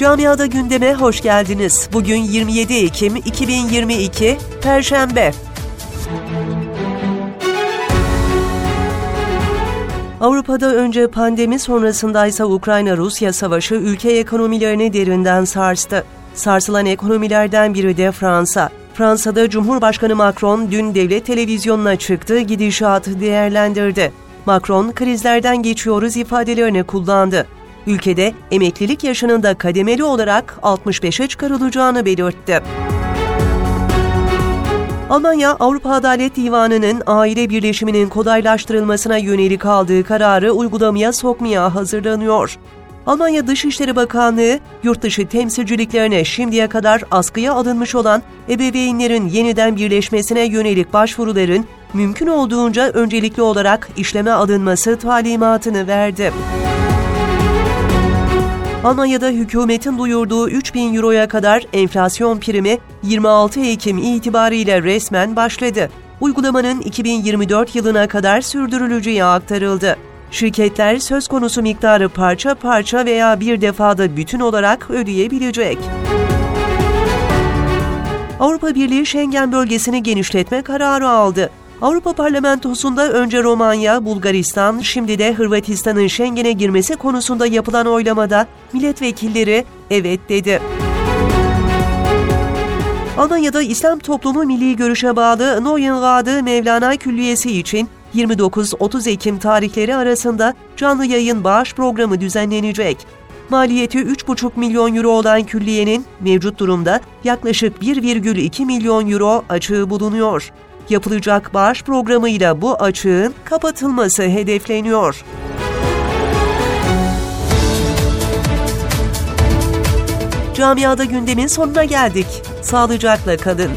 Camiada gündeme hoş geldiniz. Bugün 27 Ekim 2022 Perşembe. Avrupa'da önce pandemi sonrasındaysa Ukrayna-Rusya savaşı ülke ekonomilerini derinden sarstı. Sarsılan ekonomilerden biri de Fransa. Fransa'da Cumhurbaşkanı Macron dün devlet televizyonuna çıktı, gidişatı değerlendirdi. Macron krizlerden geçiyoruz ifadelerini kullandı. Ülkede emeklilik yaşının da kademeli olarak 65'e çıkarılacağını belirtti. Almanya, Avrupa Adalet Divanı'nın aile birleşiminin kolaylaştırılmasına yönelik aldığı kararı uygulamaya sokmaya hazırlanıyor. Almanya Dışişleri Bakanlığı, yurt dışı temsilciliklerine şimdiye kadar askıya alınmış olan ebeveynlerin yeniden birleşmesine yönelik başvuruların mümkün olduğunca öncelikli olarak işleme alınması talimatını verdi. Almanya'da hükümetin duyurduğu 3000 euroya kadar enflasyon primi 26 Ekim itibariyle resmen başladı. Uygulamanın 2024 yılına kadar sürdürüleceği aktarıldı. Şirketler söz konusu miktarı parça parça veya bir defada bütün olarak ödeyebilecek. Avrupa Birliği Schengen bölgesini genişletme kararı aldı. Avrupa Parlamentosu'nda önce Romanya, Bulgaristan, şimdi de Hırvatistan'ın Schengen'e girmesi konusunda yapılan oylamada milletvekilleri evet dedi. Almanya'da İslam Toplumu Milli Görüş'e bağlı Neuenrade Mevlana Külliyesi için 29-30 Ekim tarihleri arasında canlı yayın bağış programı düzenlenecek. Maliyeti 3,5 milyon euro olan külliyenin mevcut durumda yaklaşık 1,2 milyon euro açığı bulunuyor. Yapılacak bağış programıyla bu açığın kapatılması hedefleniyor. Camiada gündemin sonuna geldik. Sağlıcakla kalın.